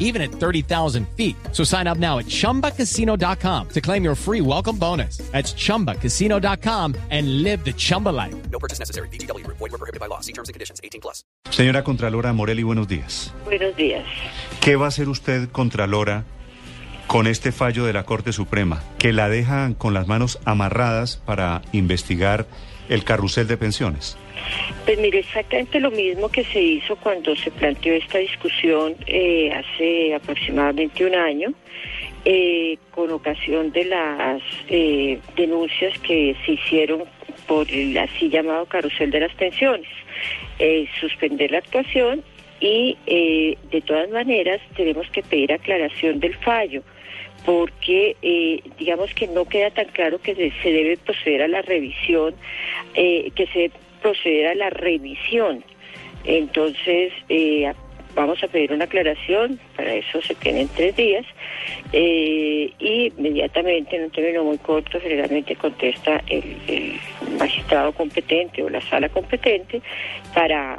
even at 30,000 feet. So sign up now at chumbacasino.com to claim your free welcome bonus. That's chumbacasino.com and live the Chumba life. No purchase necessary. BGW. Void were prohibited by law. See terms and conditions. 18 plus. Señora Contralora Morelli, buenos días. Buenos días. ¿Qué va a hacer usted, Contralora, con este fallo de la Corte Suprema, que la deja con las manos amarradas para investigar el carrusel de pensiones? Pues mire, exactamente lo mismo que se hizo cuando se planteó esta discusión eh, hace aproximadamente un año, eh, con ocasión de las eh, denuncias que se hicieron por el así llamado carrusel de las pensiones. Suspender la actuación y de todas maneras tenemos que pedir aclaración del fallo porque digamos que no queda tan claro que se, debe proceder a la revisión, que se proceder a la revisión. Entonces, eh, vamos a pedir una aclaración, para eso se tienen tres días, eh, y inmediatamente, en un término muy corto, generalmente contesta el, el magistrado competente o la sala competente para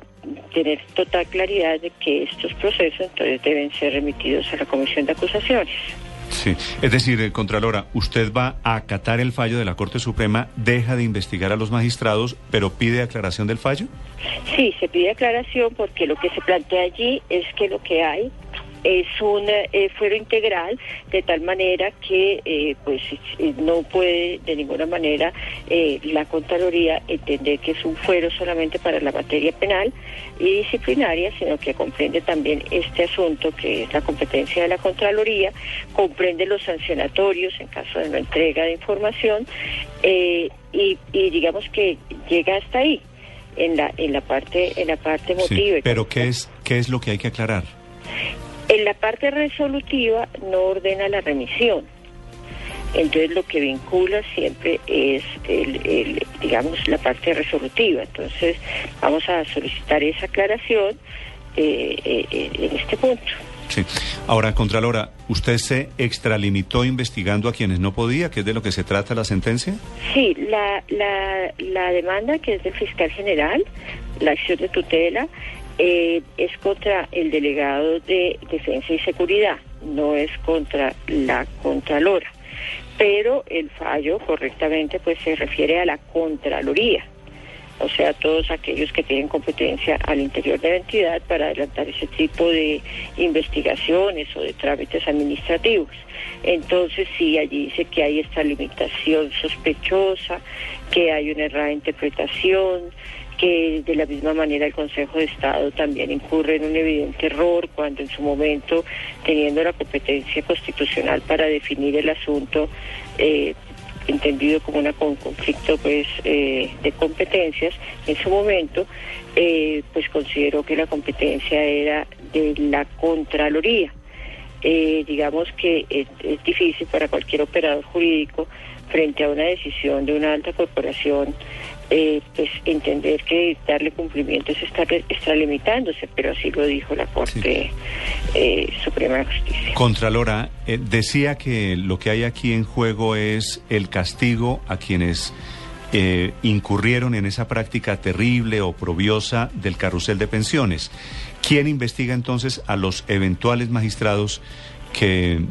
tener total claridad de que estos procesos entonces deben ser remitidos a la Comisión de Acusaciones. Sí, es decir, eh, Contralora, usted va a acatar el fallo de la Corte Suprema, deja de investigar a los magistrados, pero pide aclaración del fallo. Sí, se pide aclaración porque lo que se plantea allí es que lo que hay es un eh, fuero integral de tal manera que eh, pues eh, no puede de ninguna manera eh, la Contraloría entender que es un fuero solamente para la materia penal y disciplinaria, sino que comprende también este asunto que es la competencia de la Contraloría, comprende los sancionatorios en caso de no entrega de información eh, y, y digamos que llega hasta ahí en la en la parte en la parte Sí, emotiva. y pero ¿qué es, ¿qué es lo que hay que aclarar? En la parte resolutiva no ordena la remisión. Entonces lo que vincula siempre es, el, el, digamos, la parte resolutiva. Entonces vamos a solicitar esa aclaración eh, eh, eh, en este punto. Sí. Ahora, Contralora, ¿usted se extralimitó investigando a quienes no podía, que es de lo que se trata la sentencia? Sí, la, la, la demanda que es del fiscal general, la acción de tutela, eh, es contra el delegado de Defensa y Seguridad, no es contra la Contralora. Pero el fallo correctamente pues se refiere a la Contraloría, o sea, todos aquellos que tienen competencia al interior de la entidad para adelantar ese tipo de investigaciones o de trámites administrativos. Entonces, sí, allí dice que hay esta limitación sospechosa, que hay una errada interpretación, que de la misma manera el Consejo de Estado también incurre en un evidente error cuando en su momento, teniendo la competencia constitucional para definir el asunto, eh, entendido como un conflicto pues eh, de competencias, en su momento, eh, pues consideró que la competencia era de la Contraloría. Digamos que es difícil para cualquier operador jurídico frente a una decisión de una alta corporación eh, pues entender que darle cumplimiento es estar extralimitándose, pero así lo dijo la Corte eh, Suprema de Justicia. Contralora, eh, decía que lo que hay aquí en juego es el castigo a quienes eh, incurrieron en esa práctica terrible, oprobiosa del carrusel de pensiones. ¿Quién investiga entonces a los eventuales magistrados que,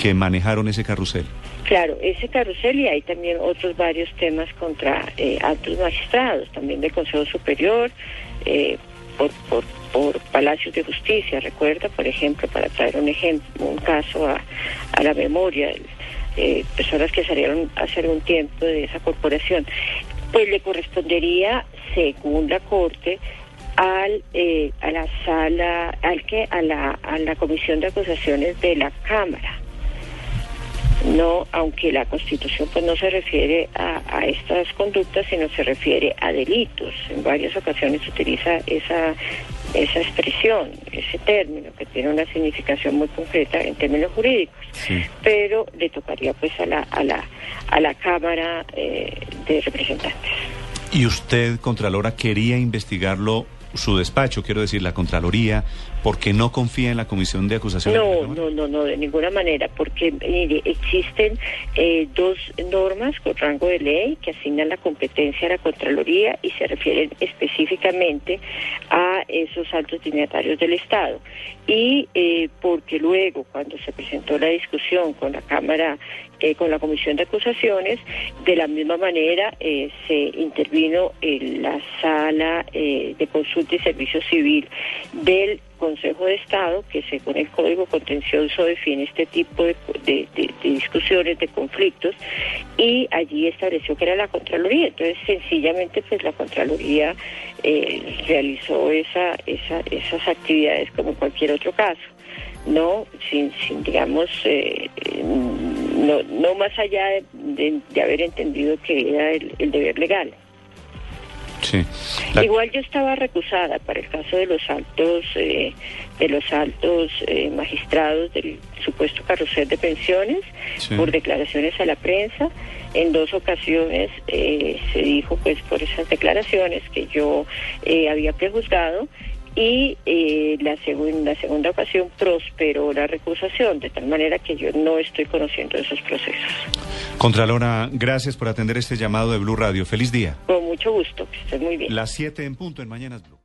que manejaron ese carrusel? Claro, ese carrusel y hay también otros varios temas contra eh, altos magistrados, también del Consejo Superior, eh, por, Palacios de Justicia, recuerda, por ejemplo, para traer un ejemplo, un caso a, la memoria, eh, personas que salieron hace algún tiempo de esa corporación, pues le correspondería, según la Corte, eh, a la sala, al que a la a la comisión de acusaciones de la Cámara no, aunque la Constitución pues no se refiere a, a, estas conductas, sino se refiere a delitos. En varias ocasiones se utiliza esa esa expresión, ese término que tiene una significación muy concreta en términos jurídicos, Sí. pero le tocaría pues a la a la a la Cámara eh, de Representantes. ¿Y usted, Contralora, quería investigarlo su despacho, quiero decir, la Contraloría, porque no confía en la Comisión de Acusación? No, no, no, no, de ninguna manera, porque mire, existen eh, dos normas con rango de ley que asignan la competencia a la Contraloría y se refieren específicamente a esos altos dignatarios del Estado. Y eh, porque luego, cuando se presentó la discusión con la Cámara, eh, con la Comisión de Acusaciones, de la misma manera eh, se intervino en la sala eh, de consulta y servicio civil del Consejo de Estado, que según el Código Contencioso define este tipo de, discusiones, de conflictos, y allí estableció que era la Contraloría. Entonces, sencillamente, pues la Contraloría realizó esa, esa- esas actividades como cualquier otro caso, no, sin, sin digamos, no, no más allá de, de- de haber entendido que era el- el deber legal. Sí. La- Igual yo estaba recusada para el caso de los altos eh, de los altos eh, magistrados del supuesto carrusel de pensiones Sí. por declaraciones a la prensa. En dos ocasiones eh, se dijo pues por esas declaraciones que yo eh, había prejuzgado y eh, la, segun- la segunda ocasión prosperó la recusación, de tal manera que yo no estoy conociendo esos procesos. Contralora, gracias por atender este llamado de Blue Radio. Feliz día. Con mucho gusto, que estés muy bien. Las 7 en punto en Mañanas Blue.